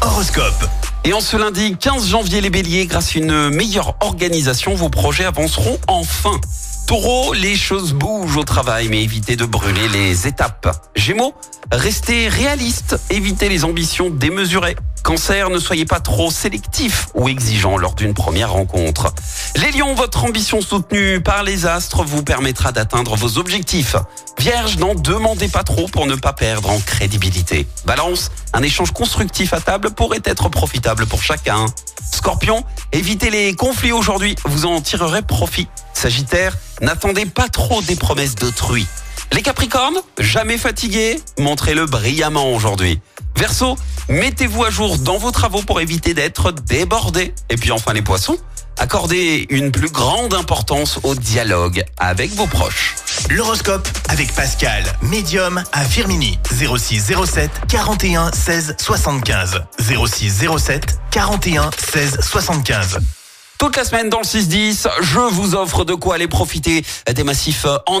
Horoscope. Et en ce lundi 15 janvier, les béliers, grâce à une meilleure organisation, vos projets avanceront enfin. Taureau, les choses bougent au travail, mais évitez de brûler les étapes. Gémeaux, restez réaliste, évitez les ambitions démesurées. Cancer, ne soyez pas trop sélectif ou exigeant lors d'une première rencontre. Les lions, votre ambition soutenue par les astres vous permettra d'atteindre vos objectifs. Vierge, n'en demandez pas trop pour ne pas perdre en crédibilité. Balance, un échange constructif à table pourrait être profitable pour chacun. Scorpion, évitez les conflits aujourd'hui, vous en tirerez profit. Sagittaire, n'attendez pas trop des promesses d'autrui. Les Capricornes, jamais fatigués, montrez-le brillamment aujourd'hui. Verseau, mettez-vous à jour dans vos travaux pour éviter d'être débordés. Et puis enfin les Poissons, accordez une plus grande importance au dialogue avec vos proches. L'horoscope avec Pascal, médium à Firmini. 06 07 41 16 75. 06 07 41 16 75. Toute la semaine dans le 6-10, je vous offre de quoi aller profiter des massifs en